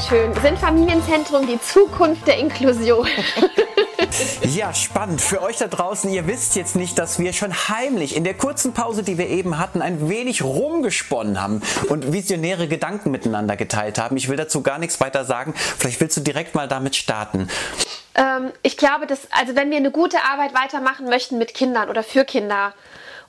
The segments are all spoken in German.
schön. Sind Familienzentrum die Zukunft der Inklusion? Ja, spannend. Für euch da draußen, ihr wisst jetzt nicht, dass wir schon heimlich in der kurzen Pause, die wir eben hatten, ein wenig rumgesponnen haben und visionäre Gedanken miteinander geteilt haben. Ich will dazu gar nichts weiter sagen. Vielleicht willst du direkt mal damit starten. Ähm, ich glaube, dass, also wenn wir eine gute Arbeit weitermachen möchten mit Kindern oder für Kinder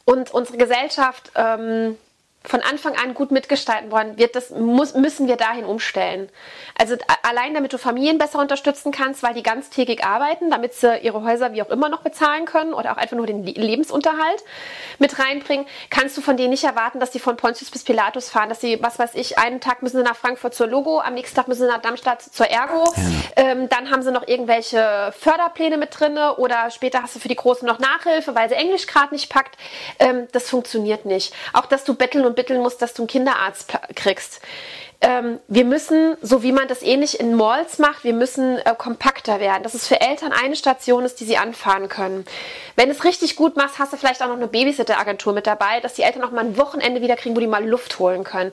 und unsere Gesellschaft ähm, von Anfang an gut mitgestalten wollen, wird das, muss, müssen wir dahin umstellen. Also allein damit du Familien besser unterstützen kannst, weil die ganztägig arbeiten, damit sie ihre Häuser wie auch immer noch bezahlen können oder auch einfach nur den Lebensunterhalt mit reinbringen, kannst du von denen nicht erwarten, dass sie von Pontius bis Pilatus fahren, dass sie, was weiß ich, einen Tag müssen sie nach Frankfurt zur Logo, am nächsten Tag müssen sie nach Darmstadt zur Ergo, ähm, dann haben sie noch irgendwelche Förderpläne mit drinne oder später hast du für die Großen noch Nachhilfe, weil sie Englisch gerade nicht packt. Ähm, das funktioniert nicht. Auch, dass du betteln und bitteln musst, dass du einen Kinderarzt kriegst ähm, wir müssen, so wie man das ähnlich in Malls macht, wir müssen äh, kompakter werden, dass es für Eltern eine Station ist, die sie anfahren können. Wenn du es richtig gut machst, hast du vielleicht auch noch eine Babysitter-Agentur mit dabei, dass die Eltern auch mal ein Wochenende wieder kriegen, wo die mal Luft holen können.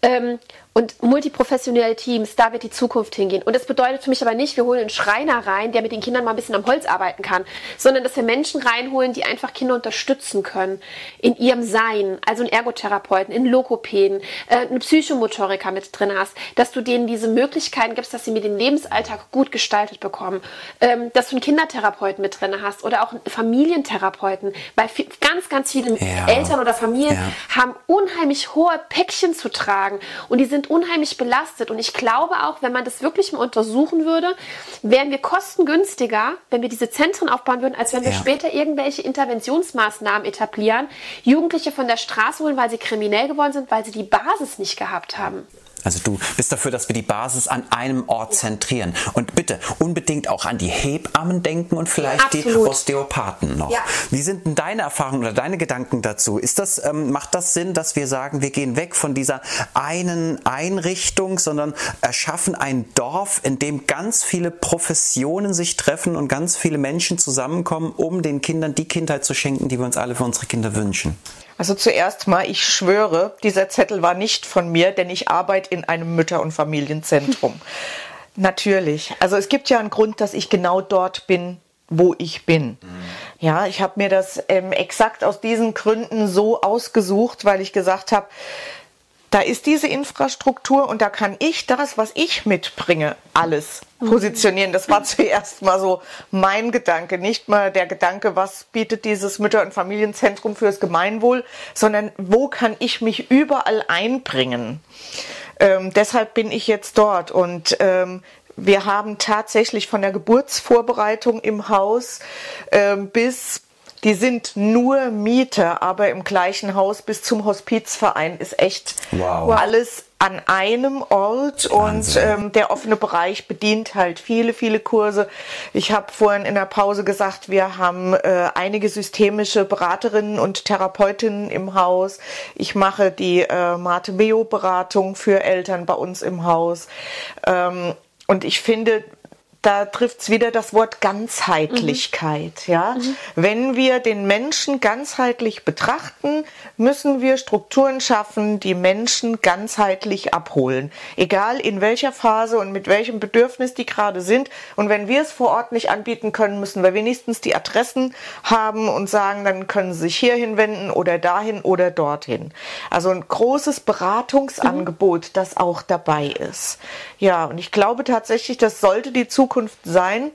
Ähm, und multiprofessionelle Teams, da wird die Zukunft hingehen. Und das bedeutet für mich aber nicht, wir holen einen Schreiner rein, der mit den Kindern mal ein bisschen am Holz arbeiten kann, sondern dass wir Menschen reinholen, die einfach Kinder unterstützen können in ihrem Sein. Also einen Ergotherapeuten, einen Lokopäden, äh, einen Psychomotoriker mit drin hast, dass du denen diese Möglichkeiten gibst, dass sie mit dem Lebensalltag gut gestaltet bekommen, ähm, dass du einen Kindertherapeuten mit drin hast oder auch einen Familientherapeuten, weil ganz, ganz viele ja. Eltern oder Familien ja. haben unheimlich hohe Päckchen zu tragen und die sind sind unheimlich belastet. Und ich glaube auch, wenn man das wirklich mal untersuchen würde, wären wir kostengünstiger, wenn wir diese Zentren aufbauen würden, als wenn wir ja. später irgendwelche Interventionsmaßnahmen etablieren, Jugendliche von der Straße holen, weil sie kriminell geworden sind, weil sie die Basis nicht gehabt haben. Also du bist dafür, dass wir die Basis an einem Ort zentrieren. Und bitte unbedingt auch an die Hebammen denken und vielleicht Absolut. die Osteopathen noch. Ja. Wie sind denn deine Erfahrungen oder deine Gedanken dazu? Ist das, ähm, macht das Sinn, dass wir sagen, wir gehen weg von dieser einen Einrichtung, sondern erschaffen ein Dorf, in dem ganz viele Professionen sich treffen und ganz viele Menschen zusammenkommen, um den Kindern die Kindheit zu schenken, die wir uns alle für unsere Kinder wünschen? Also zuerst mal, ich schwöre, dieser Zettel war nicht von mir, denn ich arbeite in einem Mütter- und Familienzentrum. Natürlich. Also es gibt ja einen Grund, dass ich genau dort bin, wo ich bin. Mhm. Ja, ich habe mir das ähm, exakt aus diesen Gründen so ausgesucht, weil ich gesagt habe, da ist diese Infrastruktur und da kann ich das, was ich mitbringe, alles positionieren. Das war zuerst mal so mein Gedanke, nicht mal der Gedanke, was bietet dieses Mütter- und Familienzentrum fürs Gemeinwohl, sondern wo kann ich mich überall einbringen. Ähm, deshalb bin ich jetzt dort und ähm, wir haben tatsächlich von der Geburtsvorbereitung im Haus ähm, bis die sind nur Mieter, aber im gleichen Haus bis zum Hospizverein ist echt wow. alles an einem Ort und ähm, der offene Bereich bedient halt viele, viele Kurse. Ich habe vorhin in der Pause gesagt, wir haben äh, einige systemische Beraterinnen und Therapeutinnen im Haus. Ich mache die äh, Mate Meo Beratung für Eltern bei uns im Haus. Ähm, und ich finde, da trifft's wieder das Wort Ganzheitlichkeit. Mhm. Ja, mhm. wenn wir den Menschen ganzheitlich betrachten, müssen wir Strukturen schaffen, die Menschen ganzheitlich abholen, egal in welcher Phase und mit welchem Bedürfnis die gerade sind. Und wenn wir es vor Ort nicht anbieten können, müssen wir wenigstens die Adressen haben und sagen, dann können sie sich hierhin wenden oder dahin oder dorthin. Also ein großes Beratungsangebot, mhm. das auch dabei ist. Ja, und ich glaube tatsächlich, das sollte die Zukunft Zukunft sein.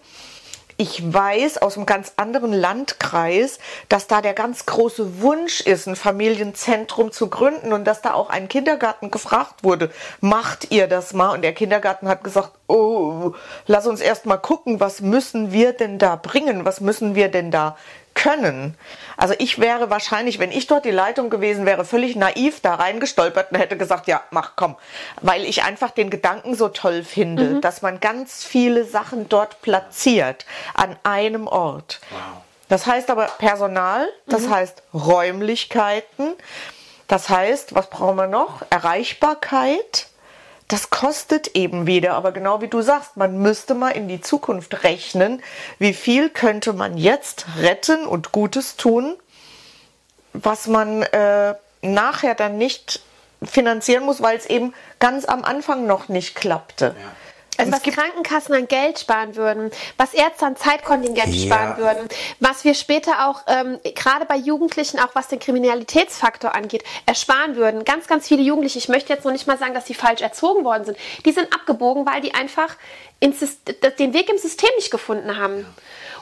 Ich weiß aus einem ganz anderen Landkreis, dass da der ganz große Wunsch ist, ein Familienzentrum zu gründen und dass da auch ein Kindergarten gefragt wurde, macht ihr das mal? Und der Kindergarten hat gesagt, oh, lass uns erst mal gucken, was müssen wir denn da bringen? Was müssen wir denn da können. Also ich wäre wahrscheinlich, wenn ich dort die Leitung gewesen wäre, völlig naiv da reingestolpert und hätte gesagt, ja, mach komm, weil ich einfach den Gedanken so toll finde, mhm. dass man ganz viele Sachen dort platziert an einem Ort. Wow. Das heißt aber Personal, das mhm. heißt Räumlichkeiten, das heißt, was brauchen wir noch? Erreichbarkeit das kostet eben wieder. Aber genau wie du sagst, man müsste mal in die Zukunft rechnen, wie viel könnte man jetzt retten und Gutes tun, was man äh, nachher dann nicht finanzieren muss, weil es eben ganz am Anfang noch nicht klappte. Ja. Also was Krankenkassen an Geld sparen würden, was Ärzte an Zeitkontingent ja. sparen würden, was wir später auch, ähm, gerade bei Jugendlichen, auch was den Kriminalitätsfaktor angeht, ersparen würden. Ganz, ganz viele Jugendliche, ich möchte jetzt noch nicht mal sagen, dass sie falsch erzogen worden sind, die sind abgebogen, weil die einfach ins, den Weg im System nicht gefunden haben. Ja.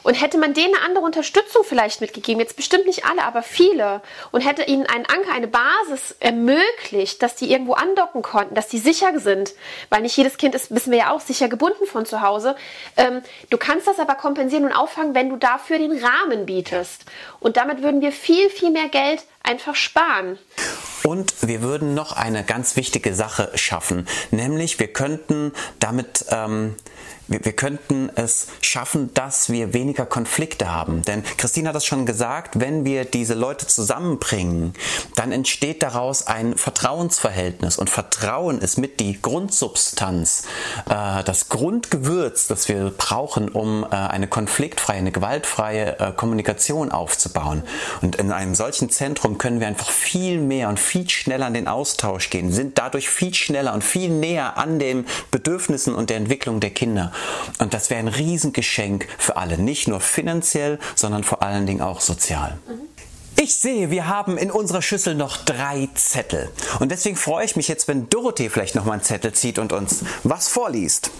Und hätte man denen eine andere Unterstützung vielleicht mitgegeben, jetzt bestimmt nicht alle, aber viele, und hätte ihnen einen Anker, eine Basis ermöglicht, dass die irgendwo andocken konnten, dass die sicher sind, weil nicht jedes Kind ist, wissen wir ja auch, sicher gebunden von zu Hause. Ähm, du kannst das aber kompensieren und auffangen, wenn du dafür den Rahmen bietest. Und damit würden wir viel, viel mehr Geld einfach sparen. Und wir würden noch eine ganz wichtige Sache schaffen, nämlich wir könnten damit ähm, wir, wir könnten es schaffen, dass wir weniger Konflikte haben. Denn Christine hat das schon gesagt, wenn wir diese Leute zusammenbringen, dann entsteht daraus ein Vertrauensverhältnis. Und Vertrauen ist mit die Grundsubstanz, äh, das Grundgewürz, das wir brauchen, um äh, eine konfliktfreie, eine gewaltfreie äh, Kommunikation aufzubauen. Und in einem solchen Zentrum können wir einfach viel mehr und viel schneller an den Austausch gehen, sind dadurch viel schneller und viel näher an den Bedürfnissen und der Entwicklung der Kinder. Und das wäre ein Riesengeschenk für alle, nicht nur finanziell, sondern vor allen Dingen auch sozial. Ich sehe, wir haben in unserer Schüssel noch drei Zettel. Und deswegen freue ich mich jetzt, wenn Dorothee vielleicht noch mal einen Zettel zieht und uns was vorliest.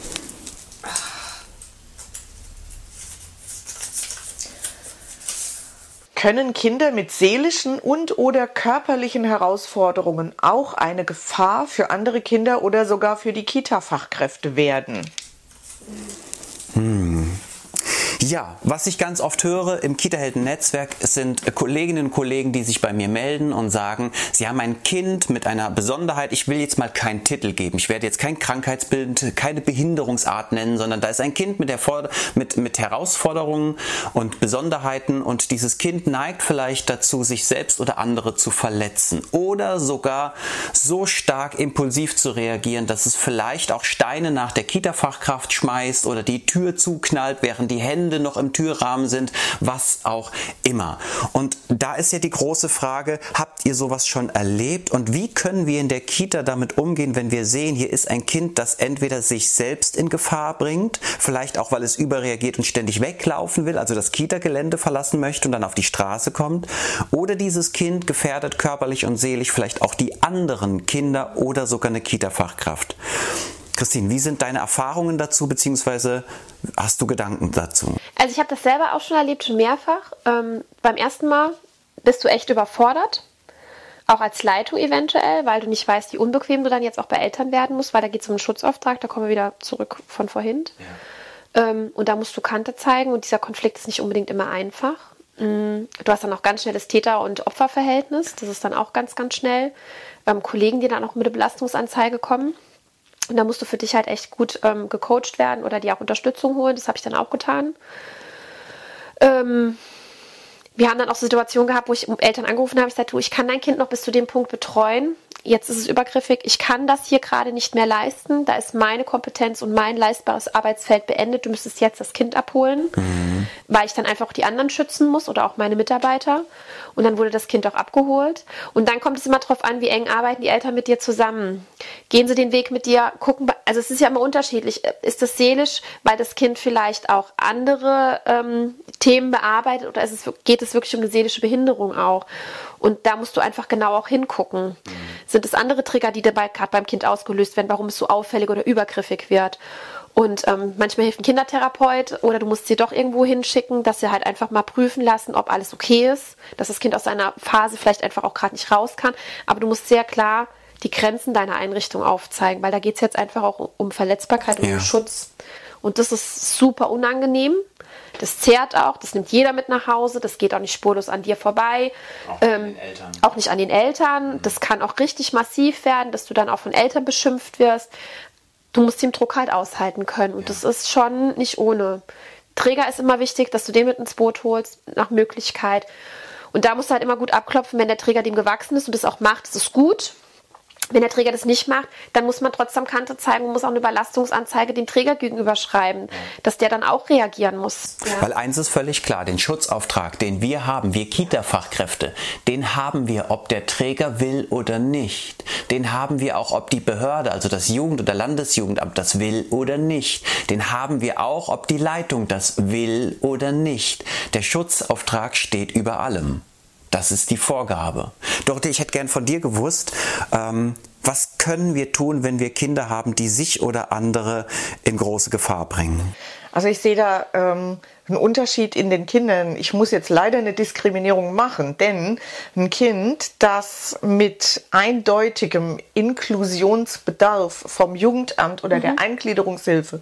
Können Kinder mit seelischen und oder körperlichen Herausforderungen auch eine Gefahr für andere Kinder oder sogar für die Kita-Fachkräfte werden? Hmm. Ja, was ich ganz oft höre im Kita-Helden-Netzwerk sind Kolleginnen und Kollegen, die sich bei mir melden und sagen, sie haben ein Kind mit einer Besonderheit. Ich will jetzt mal keinen Titel geben. Ich werde jetzt kein Krankheitsbild, keine Behinderungsart nennen, sondern da ist ein Kind mit, mit, mit Herausforderungen und Besonderheiten und dieses Kind neigt vielleicht dazu, sich selbst oder andere zu verletzen oder sogar so stark impulsiv zu reagieren, dass es vielleicht auch Steine nach der Kita-Fachkraft schmeißt oder die Tür zuknallt, während die Hände Hunde noch im Türrahmen sind, was auch immer. Und da ist ja die große Frage, habt ihr sowas schon erlebt und wie können wir in der Kita damit umgehen, wenn wir sehen, hier ist ein Kind, das entweder sich selbst in Gefahr bringt, vielleicht auch, weil es überreagiert und ständig weglaufen will, also das Kita-Gelände verlassen möchte und dann auf die Straße kommt, oder dieses Kind gefährdet körperlich und seelisch vielleicht auch die anderen Kinder oder sogar eine Kita-Fachkraft. Christine, wie sind deine Erfahrungen dazu, beziehungsweise hast du Gedanken dazu? Also ich habe das selber auch schon erlebt, schon mehrfach. Ähm, beim ersten Mal bist du echt überfordert, auch als Leitung eventuell, weil du nicht weißt, wie unbequem du dann jetzt auch bei Eltern werden musst, weil da geht es um einen Schutzauftrag, da kommen wir wieder zurück von vorhin. Ja. Ähm, und da musst du Kante zeigen und dieser Konflikt ist nicht unbedingt immer einfach. Mm, du hast dann auch ganz schnell das Täter- und Opferverhältnis, das ist dann auch ganz, ganz schnell. Ähm, Kollegen, die dann auch mit der Belastungsanzeige kommen. Und da musst du für dich halt echt gut ähm, gecoacht werden oder dir auch Unterstützung holen. Das habe ich dann auch getan. Ähm, wir haben dann auch Situationen gehabt, wo ich Eltern angerufen habe. Ich sagte, du, ich kann dein Kind noch bis zu dem Punkt betreuen jetzt ist es übergriffig, ich kann das hier gerade nicht mehr leisten, da ist meine Kompetenz und mein leistbares Arbeitsfeld beendet, du müsstest jetzt das Kind abholen, mhm. weil ich dann einfach die anderen schützen muss oder auch meine Mitarbeiter. Und dann wurde das Kind auch abgeholt. Und dann kommt es immer darauf an, wie eng arbeiten die Eltern mit dir zusammen. Gehen sie den Weg mit dir, gucken, also es ist ja immer unterschiedlich. Ist das seelisch, weil das Kind vielleicht auch andere ähm, Themen bearbeitet oder es, geht es wirklich um eine seelische Behinderung auch? Und da musst du einfach genau auch hingucken. Mhm. Sind es andere Trigger, die dabei gerade beim Kind ausgelöst werden, warum es so auffällig oder übergriffig wird? Und ähm, manchmal hilft ein Kindertherapeut oder du musst sie doch irgendwo hinschicken, dass sie halt einfach mal prüfen lassen, ob alles okay ist, dass das Kind aus seiner Phase vielleicht einfach auch gerade nicht raus kann. Aber du musst sehr klar die Grenzen deiner Einrichtung aufzeigen, weil da geht es jetzt einfach auch um Verletzbarkeit und ja. um Schutz. Und das ist super unangenehm. Das zehrt auch, das nimmt jeder mit nach Hause, das geht auch nicht spurlos an dir vorbei. Auch, ähm, auch nicht an den Eltern. Mhm. Das kann auch richtig massiv werden, dass du dann auch von Eltern beschimpft wirst. Du musst den Druck halt aushalten können und ja. das ist schon nicht ohne. Träger ist immer wichtig, dass du den mit ins Boot holst, nach Möglichkeit. Und da musst du halt immer gut abklopfen, wenn der Träger dem gewachsen ist und das auch macht, das ist gut. Wenn der Träger das nicht macht, dann muss man trotzdem Kante zeigen und muss auch eine Überlastungsanzeige dem Träger gegenüber schreiben, dass der dann auch reagieren muss. Ja. Weil eins ist völlig klar, den Schutzauftrag, den wir haben, wir Kita-Fachkräfte, den haben wir, ob der Träger will oder nicht. den haben wir auch, ob die Behörde, also das Jugend- oder Landesjugendamt das will oder nicht. Den haben wir auch, ob die Leitung das will oder nicht. Der Schutzauftrag steht über allem. Das ist die Vorgabe. Dorothee, ich hätte gern von dir gewusst, ähm, was können wir tun, wenn wir Kinder haben, die sich oder andere in große Gefahr bringen? Also ich sehe da ähm, einen Unterschied in den Kindern. Ich muss jetzt leider eine Diskriminierung machen, denn ein Kind, das mit eindeutigem Inklusionsbedarf vom Jugendamt oder mhm. der Eingliederungshilfe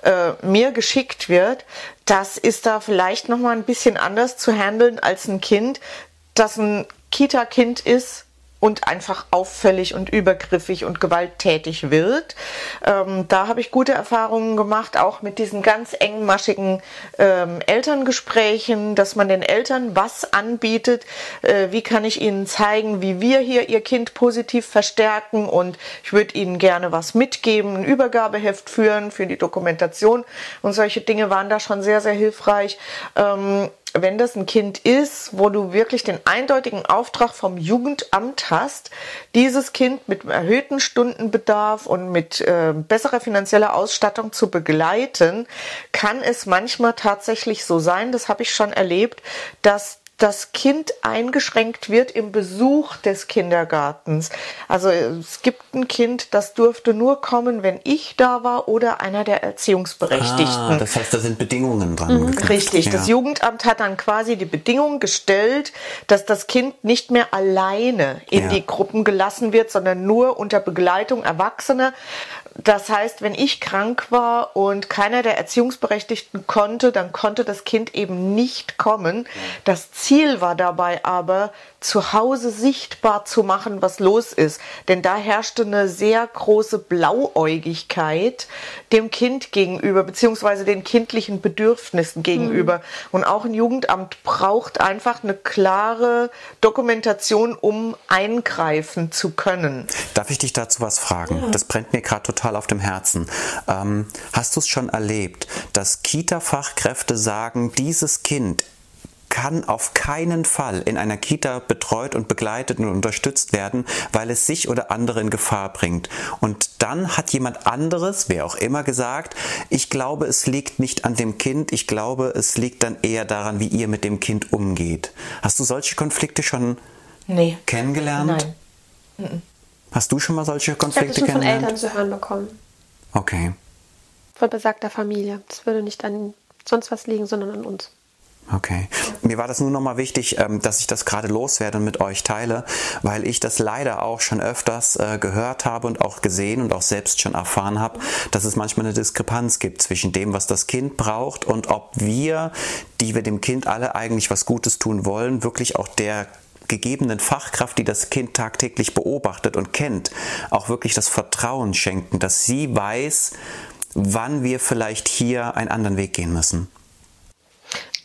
äh, mir geschickt wird, das ist da vielleicht noch mal ein bisschen anders zu handeln als ein Kind, das ein Kita-Kind ist, und einfach auffällig und übergriffig und gewalttätig wird. Ähm, da habe ich gute Erfahrungen gemacht, auch mit diesen ganz engmaschigen ähm, Elterngesprächen, dass man den Eltern was anbietet, äh, wie kann ich ihnen zeigen, wie wir hier ihr Kind positiv verstärken und ich würde ihnen gerne was mitgeben, ein Übergabeheft führen für die Dokumentation und solche Dinge waren da schon sehr, sehr hilfreich. Ähm, wenn das ein Kind ist, wo du wirklich den eindeutigen Auftrag vom Jugendamt hast, dieses Kind mit erhöhten Stundenbedarf und mit äh, besserer finanzieller Ausstattung zu begleiten, kann es manchmal tatsächlich so sein, das habe ich schon erlebt, dass das Kind eingeschränkt wird im Besuch des Kindergartens. Also es gibt ein Kind, das durfte nur kommen, wenn ich da war oder einer der Erziehungsberechtigten. Ah, das heißt, da sind Bedingungen dran. Mhm, richtig. Ja. Das Jugendamt hat dann quasi die Bedingung gestellt, dass das Kind nicht mehr alleine in ja. die Gruppen gelassen wird, sondern nur unter Begleitung Erwachsener. Das heißt, wenn ich krank war und keiner der Erziehungsberechtigten konnte, dann konnte das Kind eben nicht kommen. Das Ziel war dabei aber, zu Hause sichtbar zu machen, was los ist. Denn da herrschte eine sehr große Blauäugigkeit dem Kind gegenüber, beziehungsweise den kindlichen Bedürfnissen gegenüber. Mhm. Und auch ein Jugendamt braucht einfach eine klare Dokumentation, um eingreifen zu können. Darf ich dich dazu was fragen? Ja. Das brennt mir gerade total auf dem Herzen. Ähm, hast du es schon erlebt, dass Kita-Fachkräfte sagen, dieses Kind kann auf keinen Fall in einer Kita betreut und begleitet und unterstützt werden, weil es sich oder andere in Gefahr bringt. Und dann hat jemand anderes, wer auch immer, gesagt, ich glaube, es liegt nicht an dem Kind, ich glaube, es liegt dann eher daran, wie ihr mit dem Kind umgeht. Hast du solche Konflikte schon nee. kennengelernt? Nein. Hast du schon mal solche Konflikte ich habe kennengelernt? von Eltern zu hören bekommen. Okay. Von besagter Familie. Das würde nicht an sonst was liegen, sondern an uns. Okay. Mir war das nur nochmal wichtig, ähm, dass ich das gerade loswerde und mit euch teile, weil ich das leider auch schon öfters äh, gehört habe und auch gesehen und auch selbst schon erfahren habe, dass es manchmal eine Diskrepanz gibt zwischen dem, was das Kind braucht und ob wir, die wir dem Kind alle eigentlich was Gutes tun wollen, wirklich auch der gegebenen Fachkraft, die das Kind tagtäglich beobachtet und kennt, auch wirklich das Vertrauen schenken, dass sie weiß, wann wir vielleicht hier einen anderen Weg gehen müssen.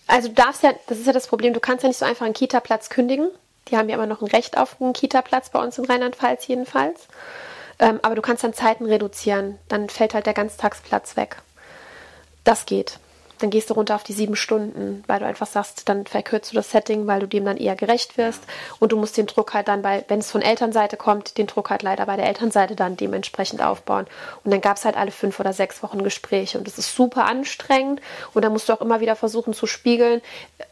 Also du darfst ja, das ist ja das Problem, du kannst ja nicht so einfach einen Kita-Platz kündigen. Die haben ja immer noch ein Recht auf einen Kita-Platz bei uns in Rheinland-Pfalz jedenfalls. Ähm, aber du kannst dann Zeiten reduzieren. Dann fällt halt der Ganztagsplatz weg. Das geht dann gehst du runter auf die sieben Stunden, weil du einfach sagst, dann verkürzt du das Setting, weil du dem dann eher gerecht wirst. Und du musst den Druck halt dann bei, wenn es von Elternseite kommt, den Druck halt leider bei der Elternseite dann dementsprechend aufbauen. Und dann gab es halt alle fünf oder sechs Wochen Gespräche. Und das ist super anstrengend. Und da musst du auch immer wieder versuchen zu spiegeln,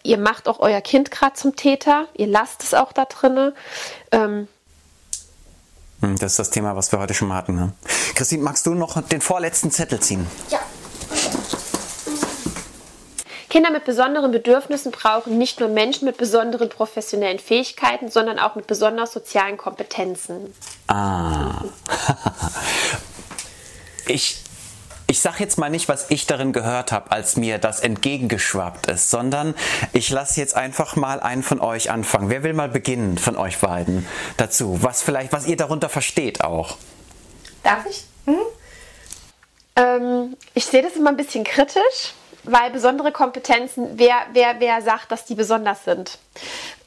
ihr macht auch euer Kind gerade zum Täter, ihr lasst es auch da drinne. Ähm, hm, das ist das Thema, was wir heute schon mal hatten. Ne? Christine, magst du noch den vorletzten Zettel ziehen? Ja. Kinder mit besonderen Bedürfnissen brauchen nicht nur Menschen mit besonderen professionellen Fähigkeiten, sondern auch mit besonders sozialen Kompetenzen. Ah. ich ich sage jetzt mal nicht, was ich darin gehört habe, als mir das entgegengeschwappt ist, sondern ich lasse jetzt einfach mal einen von euch anfangen. Wer will mal beginnen von euch beiden dazu? Was vielleicht, was ihr darunter versteht auch? Darf ich? Hm? Ähm, ich sehe das immer ein bisschen kritisch weil besondere Kompetenzen, wer, wer, wer sagt, dass die besonders sind?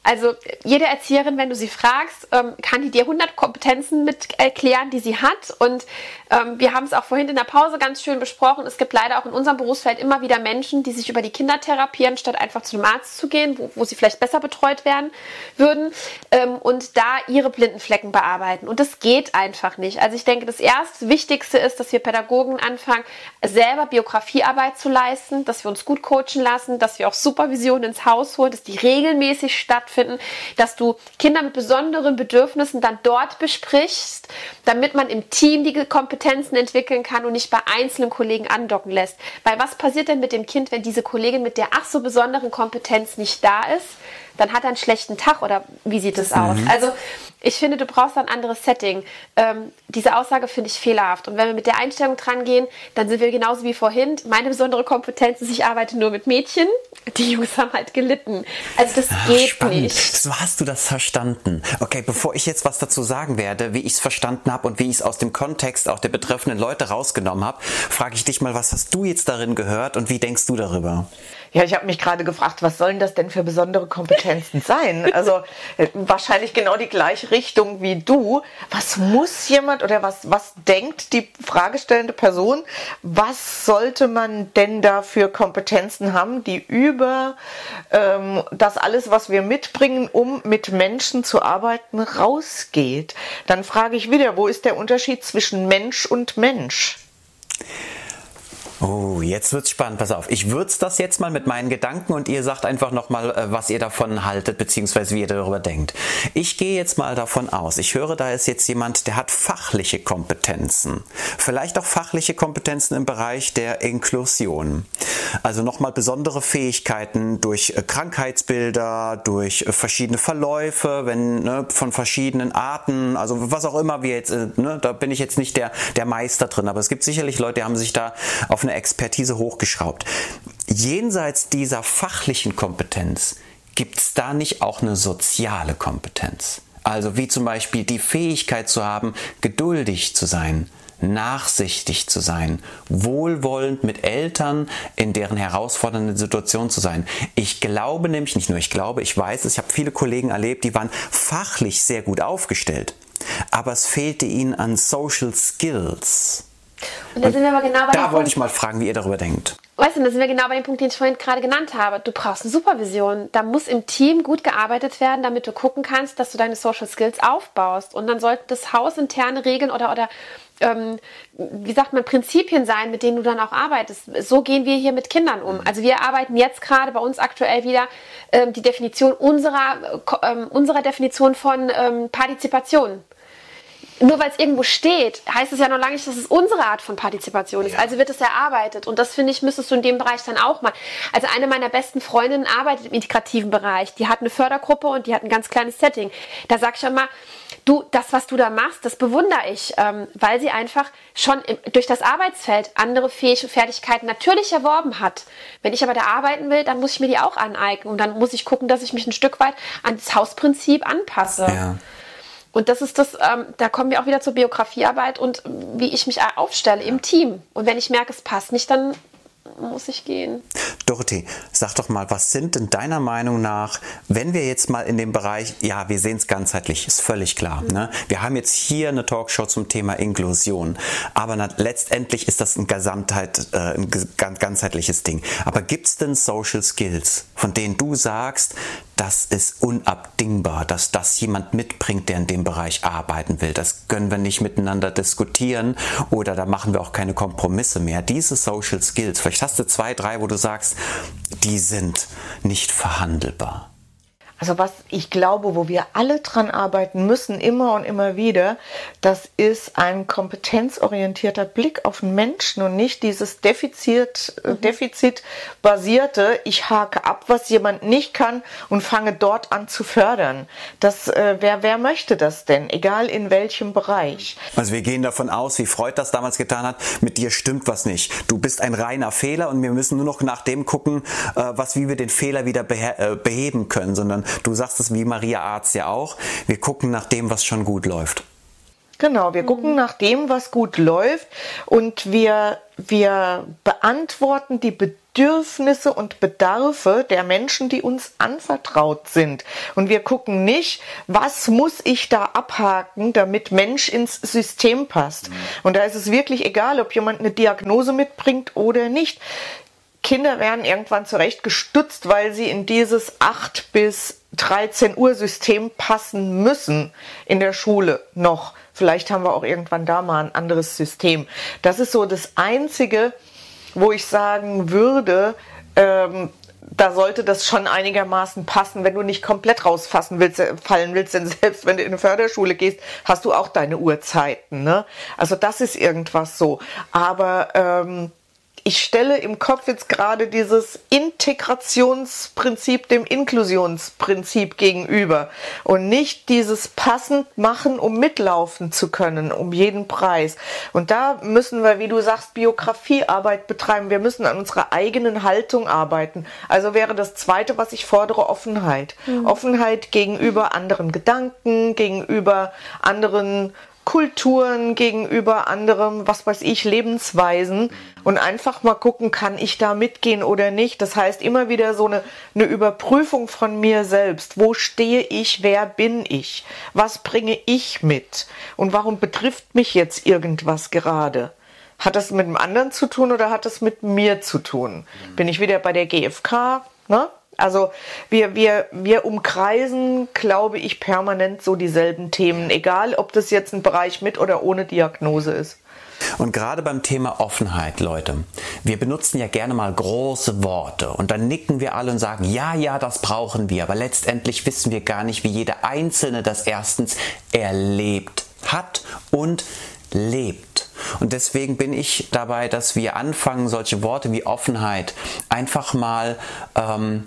Also jede Erzieherin, wenn du sie fragst, ähm, kann die dir 100 Kompetenzen mit erklären, die sie hat. Und ähm, wir haben es auch vorhin in der Pause ganz schön besprochen. Es gibt leider auch in unserem Berufsfeld immer wieder Menschen, die sich über die Kinder therapieren, statt einfach zu einem Arzt zu gehen, wo, wo sie vielleicht besser betreut werden würden ähm, und da ihre blinden Flecken bearbeiten. Und das geht einfach nicht. Also ich denke, das erste Wichtigste ist, dass wir Pädagogen anfangen, selber Biografiearbeit zu leisten, dass wir uns gut coachen lassen, dass wir auch Supervision ins Haus holen, dass die regelmäßig stattfinden, dass du Kinder mit besonderen Bedürfnissen dann dort besprichst, damit man im Team die Kompetenzen entwickeln kann und nicht bei einzelnen Kollegen andocken lässt. Weil was passiert denn mit dem Kind, wenn diese Kollegin mit der ach so besonderen Kompetenz nicht da ist? Dann hat er einen schlechten Tag oder wie sieht es aus? Mhm. Also ich finde, du brauchst ein anderes Setting. Ähm, diese Aussage finde ich fehlerhaft. Und wenn wir mit der Einstellung dran gehen, dann sind wir genauso wie vorhin. Meine besondere Kompetenz ist, ich arbeite nur mit Mädchen. Die Jungs haben halt gelitten. Also das Ach, geht spannend. nicht. So hast du das verstanden. Okay, bevor ich jetzt was dazu sagen werde, wie ich es verstanden habe und wie ich es aus dem Kontext auch der betreffenden Leute rausgenommen habe, frage ich dich mal, was hast du jetzt darin gehört und wie denkst du darüber? Ja, ich habe mich gerade gefragt, was sollen das denn für besondere Kompetenzen sein? Also äh, wahrscheinlich genau die gleiche Richtung wie du. Was muss jemand oder was, was denkt die fragestellende Person? Was sollte man denn da für Kompetenzen haben, die über ähm, das alles, was wir mitbringen, um mit Menschen zu arbeiten, rausgeht? Dann frage ich wieder, wo ist der Unterschied zwischen Mensch und Mensch? Oh, jetzt wird's spannend. Pass auf. Ich würze das jetzt mal mit meinen Gedanken und ihr sagt einfach nochmal, äh, was ihr davon haltet, beziehungsweise wie ihr darüber denkt. Ich gehe jetzt mal davon aus. Ich höre, da ist jetzt jemand, der hat fachliche Kompetenzen. Vielleicht auch fachliche Kompetenzen im Bereich der Inklusion. Also nochmal besondere Fähigkeiten durch äh, Krankheitsbilder, durch äh, verschiedene Verläufe, wenn ne, von verschiedenen Arten, also was auch immer wir jetzt, ne, da bin ich jetzt nicht der, der Meister drin, aber es gibt sicherlich Leute, die haben sich da auf eine Expertise hochgeschraubt. Jenseits dieser fachlichen Kompetenz gibt es da nicht auch eine soziale Kompetenz? Also wie zum Beispiel die Fähigkeit zu haben, geduldig zu sein, nachsichtig zu sein, wohlwollend mit Eltern in deren herausfordernden Situation zu sein. Ich glaube nämlich, nicht nur ich glaube, ich weiß es, ich habe viele Kollegen erlebt, die waren fachlich sehr gut aufgestellt, aber es fehlte ihnen an Social Skills. Und da sind wir aber genau bei Da wollte ich mal fragen, wie ihr darüber denkt. Weißt du, da sind wir genau bei dem Punkt, den ich vorhin gerade genannt habe. Du brauchst eine Supervision. Da muss im Team gut gearbeitet werden, damit du gucken kannst, dass du deine Social Skills aufbaust. Und dann sollten das hausinterne Regeln oder, oder ähm, wie sagt man, Prinzipien sein, mit denen du dann auch arbeitest. So gehen wir hier mit Kindern um. Also wir arbeiten jetzt gerade bei uns aktuell wieder ähm, die Definition unserer, äh, unserer Definition von ähm, Partizipation nur weil es irgendwo steht, heißt es ja noch lange nicht, dass es unsere Art von Partizipation ist. Ja. Also wird es erarbeitet. Und das finde ich, müsstest du in dem Bereich dann auch mal. Also eine meiner besten Freundinnen arbeitet im integrativen Bereich. Die hat eine Fördergruppe und die hat ein ganz kleines Setting. Da sag ich immer, du, das, was du da machst, das bewundere ich, ähm, weil sie einfach schon im, durch das Arbeitsfeld andere Fähig Fertigkeiten natürlich erworben hat. Wenn ich aber da arbeiten will, dann muss ich mir die auch aneignen. Und dann muss ich gucken, dass ich mich ein Stück weit an das Hausprinzip anpasse. Ja. Und das ist das, ähm, da kommen wir auch wieder zur Biografiearbeit und wie ich mich aufstelle im Team. Und wenn ich merke, es passt nicht, dann muss ich gehen. Dorothee, sag doch mal, was sind denn deiner Meinung nach, wenn wir jetzt mal in dem Bereich, ja, wir sehen es ganzheitlich, ist völlig klar. Mhm. Ne? Wir haben jetzt hier eine Talkshow zum Thema Inklusion, aber na, letztendlich ist das ein, Gesamtheit, äh, ein ganzheitliches Ding. Aber gibt es denn Social Skills, von denen du sagst, das ist unabdingbar, dass das jemand mitbringt, der in dem Bereich arbeiten will. Das können wir nicht miteinander diskutieren oder da machen wir auch keine Kompromisse mehr. Diese Social Skills, vielleicht hast du zwei, drei, wo du sagst, die sind nicht verhandelbar. Also was ich glaube, wo wir alle dran arbeiten müssen, immer und immer wieder, das ist ein kompetenzorientierter Blick auf den Menschen und nicht dieses Defizit, äh, mhm. defizitbasierte, ich hake ab, was jemand nicht kann und fange dort an zu fördern. Das, äh, wer, wer möchte das denn? Egal in welchem Bereich. Also wir gehen davon aus, wie Freud das damals getan hat, mit dir stimmt was nicht. Du bist ein reiner Fehler und wir müssen nur noch nach dem gucken, äh, was, wie wir den Fehler wieder äh, beheben können, sondern Du sagst es wie Maria Arzt ja auch. Wir gucken nach dem, was schon gut läuft. Genau, wir gucken nach dem, was gut läuft und wir, wir beantworten die Bedürfnisse Bedürfnisse und Bedarfe der Menschen, die uns anvertraut sind. Und wir gucken nicht, was muss ich da abhaken, damit Mensch ins System passt. Und da ist es wirklich egal, ob jemand eine Diagnose mitbringt oder nicht. Kinder werden irgendwann zurecht gestutzt, weil sie in dieses 8 bis 13 Uhr System passen müssen in der Schule noch. Vielleicht haben wir auch irgendwann da mal ein anderes System. Das ist so das Einzige, wo ich sagen würde, ähm, da sollte das schon einigermaßen passen, wenn du nicht komplett rausfassen willst, äh, fallen willst, denn selbst wenn du in eine Förderschule gehst, hast du auch deine Uhrzeiten. Ne? Also das ist irgendwas so. Aber ähm, ich stelle im Kopf jetzt gerade dieses Integrationsprinzip dem Inklusionsprinzip gegenüber und nicht dieses passend machen, um mitlaufen zu können, um jeden Preis. Und da müssen wir, wie du sagst, Biografiearbeit betreiben. Wir müssen an unserer eigenen Haltung arbeiten. Also wäre das Zweite, was ich fordere, Offenheit. Mhm. Offenheit gegenüber anderen Gedanken, gegenüber anderen Kulturen gegenüber anderem, was weiß ich, Lebensweisen und einfach mal gucken, kann ich da mitgehen oder nicht. Das heißt immer wieder so eine, eine Überprüfung von mir selbst. Wo stehe ich? Wer bin ich? Was bringe ich mit? Und warum betrifft mich jetzt irgendwas gerade? Hat das mit dem anderen zu tun oder hat das mit mir zu tun? Bin ich wieder bei der GfK? Ne? Also wir, wir, wir umkreisen, glaube ich, permanent so dieselben Themen, egal ob das jetzt ein Bereich mit oder ohne Diagnose ist. Und gerade beim Thema Offenheit, Leute, wir benutzen ja gerne mal große Worte und dann nicken wir alle und sagen, ja, ja, das brauchen wir, aber letztendlich wissen wir gar nicht, wie jeder Einzelne das erstens erlebt hat und lebt. Und deswegen bin ich dabei, dass wir anfangen, solche Worte wie Offenheit einfach mal ähm,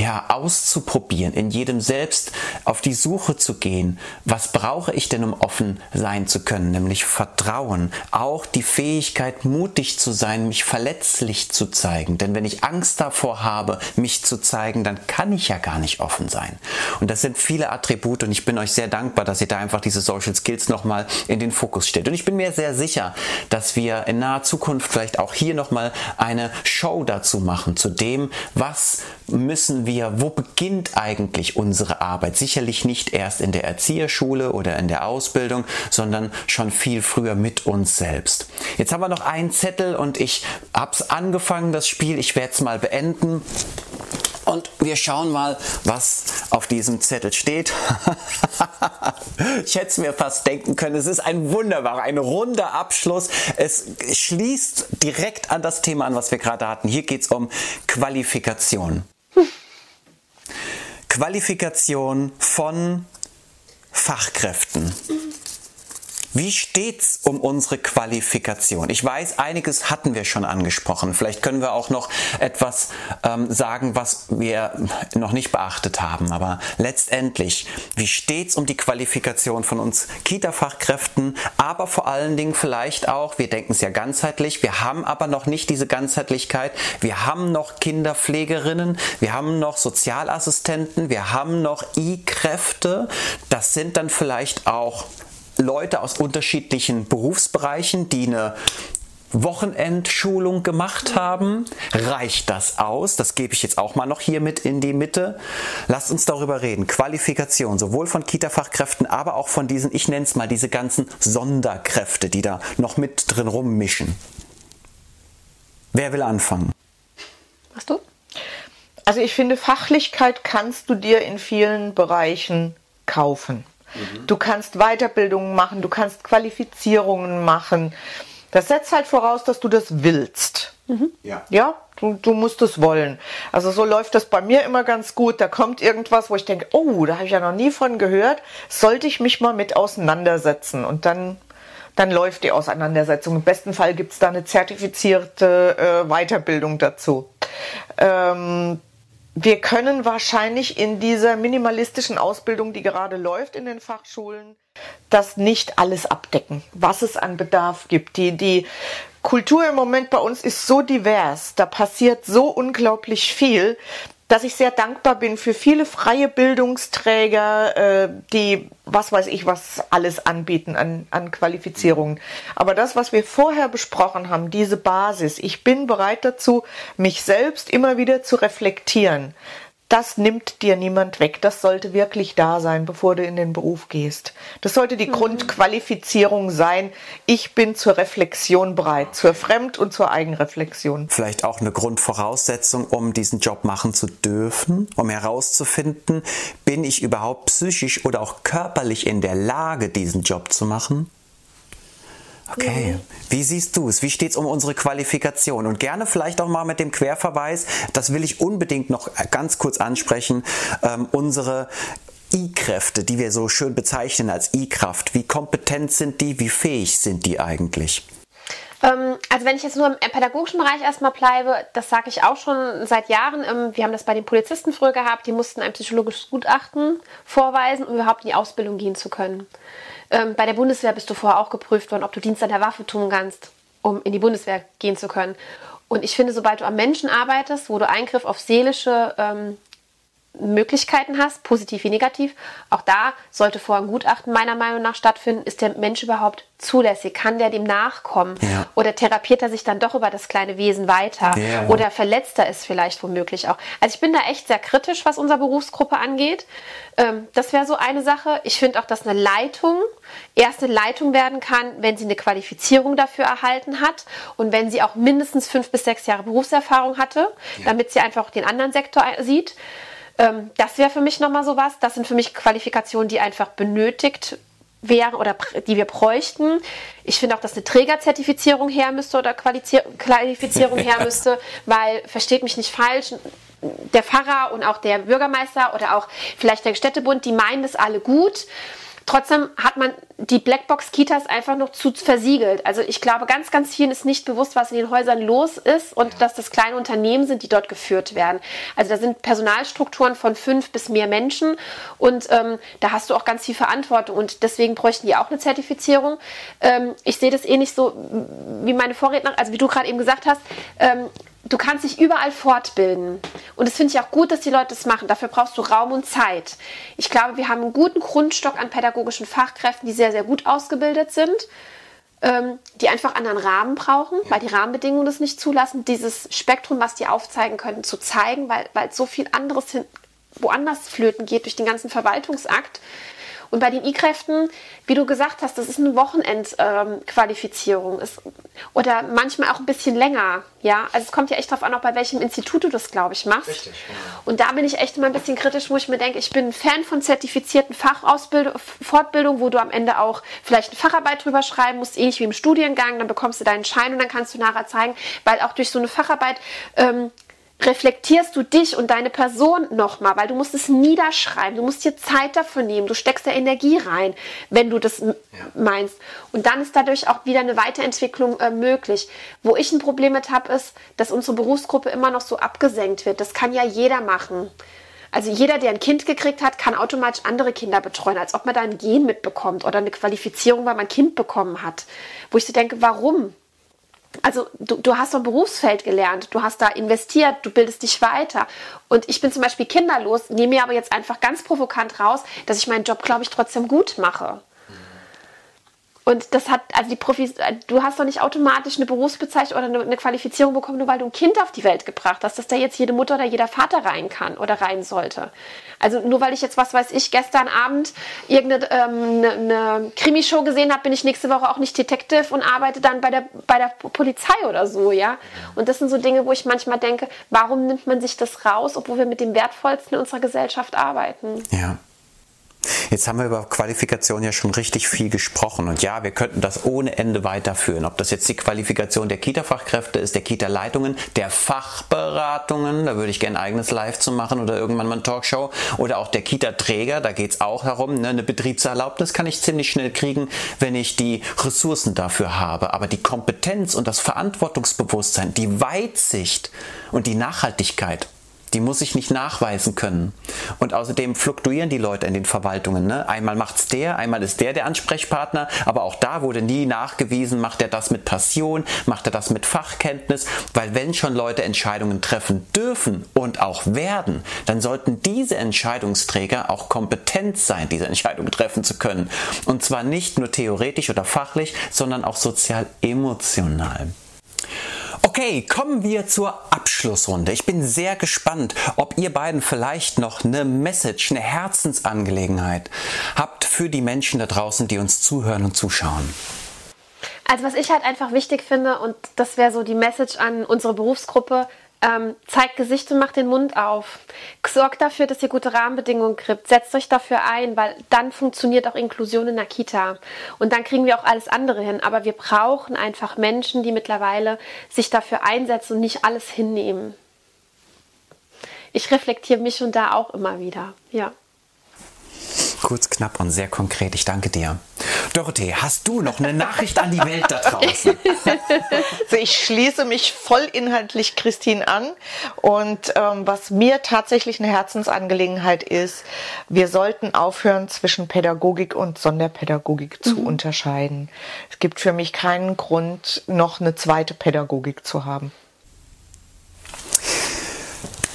ja, auszuprobieren, in jedem selbst auf die Suche zu gehen. Was brauche ich denn, um offen sein zu können? Nämlich Vertrauen. Auch die Fähigkeit, mutig zu sein, mich verletzlich zu zeigen. Denn wenn ich Angst davor habe, mich zu zeigen, dann kann ich ja gar nicht offen sein. Und das sind viele Attribute und ich bin euch sehr dankbar, dass ihr da einfach diese Social Skills nochmal in den Fokus stellt. Und ich bin mir sehr sicher, dass wir in naher Zukunft vielleicht auch hier nochmal eine Show dazu machen, zu dem, was müssen wir wo beginnt eigentlich unsere Arbeit? Sicherlich nicht erst in der Erzieherschule oder in der Ausbildung, sondern schon viel früher mit uns selbst. Jetzt haben wir noch einen Zettel und ich habe es angefangen, das Spiel. Ich werde es mal beenden. Und wir schauen mal, was auf diesem Zettel steht. ich hätte es mir fast denken können. Es ist ein wunderbarer, ein runder Abschluss. Es schließt direkt an das Thema an, was wir gerade hatten. Hier geht es um Qualifikation. Qualifikation von Fachkräften. Wie steht's um unsere Qualifikation? Ich weiß, einiges hatten wir schon angesprochen. Vielleicht können wir auch noch etwas ähm, sagen, was wir noch nicht beachtet haben. Aber letztendlich, wie steht's um die Qualifikation von uns Kita-Fachkräften? Aber vor allen Dingen vielleicht auch, wir denken es ja ganzheitlich, wir haben aber noch nicht diese Ganzheitlichkeit. Wir haben noch Kinderpflegerinnen, wir haben noch Sozialassistenten, wir haben noch I-Kräfte. Das sind dann vielleicht auch Leute aus unterschiedlichen Berufsbereichen, die eine Wochenendschulung gemacht haben. Reicht das aus? Das gebe ich jetzt auch mal noch hier mit in die Mitte. Lasst uns darüber reden. Qualifikation, sowohl von Kita-Fachkräften, aber auch von diesen, ich nenne es mal, diese ganzen Sonderkräfte, die da noch mit drin rummischen. Wer will anfangen? Was du? Also ich finde, Fachlichkeit kannst du dir in vielen Bereichen kaufen. Mhm. Du kannst Weiterbildungen machen, du kannst Qualifizierungen machen. Das setzt halt voraus, dass du das willst. Mhm. Ja. Ja, du, du musst es wollen. Also so läuft das bei mir immer ganz gut. Da kommt irgendwas, wo ich denke, oh, da habe ich ja noch nie von gehört. Sollte ich mich mal mit auseinandersetzen? Und dann dann läuft die Auseinandersetzung. Im besten Fall gibt es da eine zertifizierte äh, Weiterbildung dazu. Ähm, wir können wahrscheinlich in dieser minimalistischen Ausbildung, die gerade läuft in den Fachschulen, das nicht alles abdecken, was es an Bedarf gibt. Die, die Kultur im Moment bei uns ist so divers, da passiert so unglaublich viel, dass ich sehr dankbar bin für viele freie Bildungsträger, äh, die was weiß ich was alles anbieten an, an Qualifizierungen. Aber das, was wir vorher besprochen haben, diese Basis, ich bin bereit dazu, mich selbst immer wieder zu reflektieren das nimmt dir niemand weg. Das sollte wirklich da sein, bevor du in den Beruf gehst. Das sollte die mhm. Grundqualifizierung sein. Ich bin zur Reflexion bereit, zur Fremd- und zur Eigenreflexion. Vielleicht auch eine Grundvoraussetzung, um diesen Job machen zu dürfen, um herauszufinden, bin ich überhaupt psychisch oder auch körperlich in der Lage, diesen Job zu machen? Okay. Wie siehst du es? Wie steht es um unsere Qualifikation? Und gerne vielleicht auch mal mit dem Querverweis, das will ich unbedingt noch ganz kurz ansprechen, ähm, unsere I-Kräfte, die wir so schön bezeichnen als I-Kraft. Wie kompetent sind die? Wie fähig sind die eigentlich? Ähm, also wenn ich jetzt nur im pädagogischen Bereich erstmal bleibe, das sage ich auch schon seit Jahren. Ähm, wir haben das bei den Polizisten früher gehabt, die mussten ein psychologisches Gutachten vorweisen, um überhaupt in die Ausbildung gehen zu können. Ähm, bei der Bundeswehr bist du vorher auch geprüft worden, ob du Dienst an der Waffe tun kannst, um in die Bundeswehr gehen zu können. Und ich finde, sobald du am Menschen arbeitest, wo du Eingriff auf seelische ähm, Möglichkeiten hast, positiv wie negativ. Auch da sollte vorher ein Gutachten meiner Meinung nach stattfinden. Ist der Mensch überhaupt zulässig? Kann der dem nachkommen? Ja. Oder therapiert er sich dann doch über das kleine Wesen weiter? Ja. Oder verletzt er es vielleicht womöglich auch? Also ich bin da echt sehr kritisch, was unsere Berufsgruppe angeht. Ähm, das wäre so eine Sache. Ich finde auch, dass eine Leitung erst eine Leitung werden kann, wenn sie eine Qualifizierung dafür erhalten hat und wenn sie auch mindestens fünf bis sechs Jahre Berufserfahrung hatte, ja. damit sie einfach den anderen Sektor sieht. Ähm, das wäre für mich nochmal so was. Das sind für mich Qualifikationen, die einfach benötigt wären oder die wir bräuchten. Ich finde auch, dass eine Trägerzertifizierung her müsste oder Qualifizierung her müsste, weil, versteht mich nicht falsch, der Pfarrer und auch der Bürgermeister oder auch vielleicht der Städtebund, die meinen das alle gut. Trotzdem hat man die Blackbox-Kitas einfach noch zu versiegelt. Also ich glaube, ganz, ganz vielen ist nicht bewusst, was in den Häusern los ist und ja. dass das kleine Unternehmen sind, die dort geführt werden. Also da sind Personalstrukturen von fünf bis mehr Menschen und ähm, da hast du auch ganz viel Verantwortung und deswegen bräuchten die auch eine Zertifizierung. Ähm, ich sehe das ähnlich so wie meine Vorredner, also wie du gerade eben gesagt hast. Ähm, du kannst dich überall fortbilden. Und das finde ich auch gut, dass die Leute das machen. Dafür brauchst du Raum und Zeit. Ich glaube, wir haben einen guten Grundstock an pädagogischen Fachkräften, die sehr, sehr gut ausgebildet sind, ähm, die einfach anderen Rahmen brauchen, weil die Rahmenbedingungen das nicht zulassen, dieses Spektrum, was die aufzeigen können, zu zeigen, weil, weil so viel anderes hin, woanders flöten geht durch den ganzen Verwaltungsakt. Und bei den I-Kräften, wie du gesagt hast, das ist eine Wochenendqualifizierung. Ähm, oder manchmal auch ein bisschen länger. Ja, also es kommt ja echt darauf an, auch bei welchem Institut du das, glaube ich, machst. Richtig. Und da bin ich echt immer ein bisschen kritisch, wo ich mir denke, ich bin ein Fan von zertifizierten Fachausbildung, wo du am Ende auch vielleicht eine Facharbeit drüber schreiben musst, ähnlich wie im Studiengang. Dann bekommst du deinen Schein und dann kannst du nachher zeigen, weil auch durch so eine Facharbeit ähm, reflektierst du dich und deine Person nochmal, weil du musst es niederschreiben, du musst dir Zeit dafür nehmen, du steckst da Energie rein, wenn du das ja. meinst. Und dann ist dadurch auch wieder eine Weiterentwicklung äh, möglich. Wo ich ein Problem mit habe, ist, dass unsere Berufsgruppe immer noch so abgesenkt wird. Das kann ja jeder machen. Also jeder, der ein Kind gekriegt hat, kann automatisch andere Kinder betreuen, als ob man da ein Gen mitbekommt oder eine Qualifizierung, weil man ein Kind bekommen hat. Wo ich so denke, warum? Also du, du hast so ein Berufsfeld gelernt, du hast da investiert, du bildest dich weiter. Und ich bin zum Beispiel kinderlos, nehme mir aber jetzt einfach ganz provokant raus, dass ich meinen Job, glaube ich, trotzdem gut mache. Und das hat, also die Profis, du hast doch nicht automatisch eine Berufsbezeichnung oder eine, Qualifizierung bekommen, nur weil du ein Kind auf die Welt gebracht hast, dass da jetzt jede Mutter oder jeder Vater rein kann oder rein sollte. Also nur weil ich jetzt, was weiß ich, gestern Abend irgendeine ähm, eine, eine Krimishow gesehen habe, bin ich nächste Woche auch nicht Detective und arbeite dann bei der, bei der Polizei oder so, ja. Und das sind so Dinge, wo ich manchmal denke, warum nimmt man sich das raus, obwohl wir mit dem Wertvollsten in unserer Gesellschaft arbeiten? Ja. Jetzt haben wir über Qualifikation ja schon richtig viel gesprochen und ja, wir könnten das ohne Ende weiterführen. Ob das jetzt die Qualifikation der Kita-Fachkräfte ist, der Kita-Leitungen, der Fachberatungen, da würde ich gerne ein eigenes Live zu machen oder irgendwann mal eine Talkshow oder auch der Kita-Träger, da geht es auch darum, ne, eine Betriebserlaubnis kann ich ziemlich schnell kriegen, wenn ich die Ressourcen dafür habe. Aber die Kompetenz und das Verantwortungsbewusstsein, die Weitsicht und die Nachhaltigkeit, Die muss ich nicht nachweisen können. Und außerdem fluktuieren die Leute in den Verwaltungen. Ne? Einmal macht's der, einmal ist der der Ansprechpartner, aber auch da wurde nie nachgewiesen, macht er das mit Passion, macht er das mit Fachkenntnis, weil wenn schon Leute Entscheidungen treffen dürfen und auch werden, dann sollten diese Entscheidungsträger auch kompetent sein, diese Entscheidung treffen zu können. Und zwar nicht nur theoretisch oder fachlich, sondern auch sozial emotional. Okay, kommen wir zur Abschlussrunde. Ich bin sehr gespannt, ob ihr beiden vielleicht noch eine Message, eine Herzensangelegenheit habt für die Menschen da draußen, die uns zuhören und zuschauen. Also was ich halt einfach wichtig finde, und das wäre so die Message an unsere Berufsgruppe, ähm, zeigt Gesicht und macht den Mund auf. Sorgt dafür, dass ihr gute Rahmenbedingungen kriegt. Setzt euch dafür ein, weil dann funktioniert auch Inklusion in der Kita. Und dann kriegen wir auch alles andere hin. Aber wir brauchen einfach Menschen, die mittlerweile sich dafür einsetzen und nicht alles hinnehmen. Ich reflektiere mich und da auch immer wieder. Ja. Kurz, knapp und sehr konkret. Ich danke dir. Dorothee, hast du noch eine Nachricht an die Welt da draußen? Also ich schließe mich voll inhaltlich Christine an. Und ähm, was mir tatsächlich eine Herzensangelegenheit ist, wir sollten aufhören, zwischen Pädagogik und Sonderpädagogik zu mhm. unterscheiden. Es gibt für mich keinen Grund, noch eine zweite Pädagogik zu haben.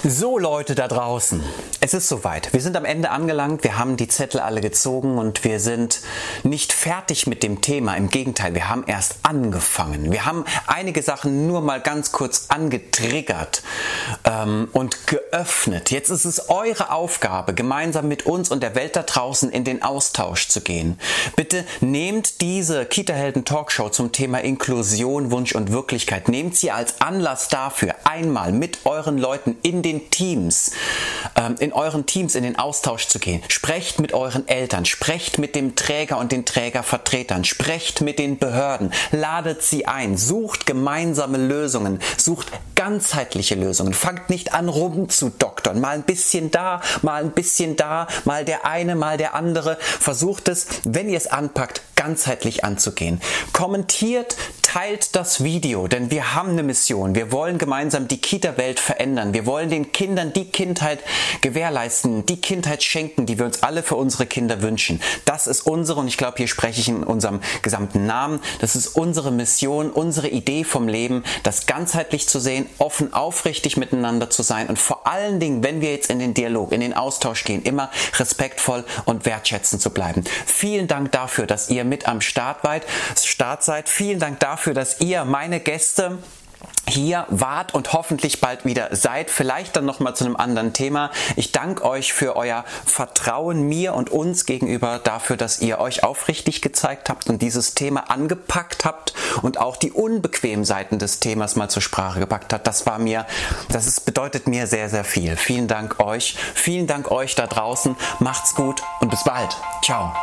So Leute da draußen, es ist soweit. Wir sind am Ende angelangt, wir haben die Zettel alle gezogen und wir sind nicht fertig mit dem Thema. Im Gegenteil, wir haben erst angefangen. Wir haben einige Sachen nur mal ganz kurz angetriggert ähm, und geöffnet. Jetzt ist es eure Aufgabe, gemeinsam mit uns und der Welt da draußen in den Austausch zu gehen. Bitte nehmt diese Kita-Helden Talkshow zum Thema Inklusion, Wunsch und Wirklichkeit. Nehmt sie als Anlass dafür, einmal mit euren Leuten in den den Teams, ähm, in euren Teams in den Austausch zu gehen. Sprecht mit euren Eltern, sprecht mit dem Träger und den Trägervertretern, sprecht mit den Behörden, ladet sie ein, sucht gemeinsame Lösungen, sucht ganzheitliche Lösungen. Fangt nicht an rumzudoktern, mal ein bisschen da, mal ein bisschen da, mal der eine, mal der andere. Versucht es, wenn ihr es anpackt, ganzheitlich anzugehen. Kommentiert, teilt das Video, denn wir haben eine Mission. Wir wollen gemeinsam die Kita-Welt verändern. Wir wollen den Kindern die Kindheit gewährleisten, die Kindheit schenken, die wir uns alle für unsere Kinder wünschen. Das ist unsere, und ich glaube, hier spreche ich in unserem gesamten Namen, das ist unsere Mission, unsere Idee vom Leben, das ganzheitlich zu sehen, offen, aufrichtig miteinander zu sein und vor allen Dingen, wenn wir jetzt in den Dialog, in den Austausch gehen, immer respektvoll und wertschätzend zu bleiben. Vielen Dank dafür, dass ihr mit am Start, seid. Vielen Dank dafür, dass ihr meine Gäste hier wart und hoffentlich bald wieder seid. Vielleicht dann nochmal zu einem anderen Thema. Ich danke euch für euer Vertrauen mir und uns gegenüber dafür, dass ihr euch aufrichtig gezeigt habt und dieses Thema angepackt habt und auch die unbequemen Seiten des Themas mal zur Sprache gepackt habt. Das war mir, das ist, bedeutet mir sehr, sehr viel. Vielen Dank euch. Vielen Dank euch da draußen. Macht's gut und bis bald. Ciao.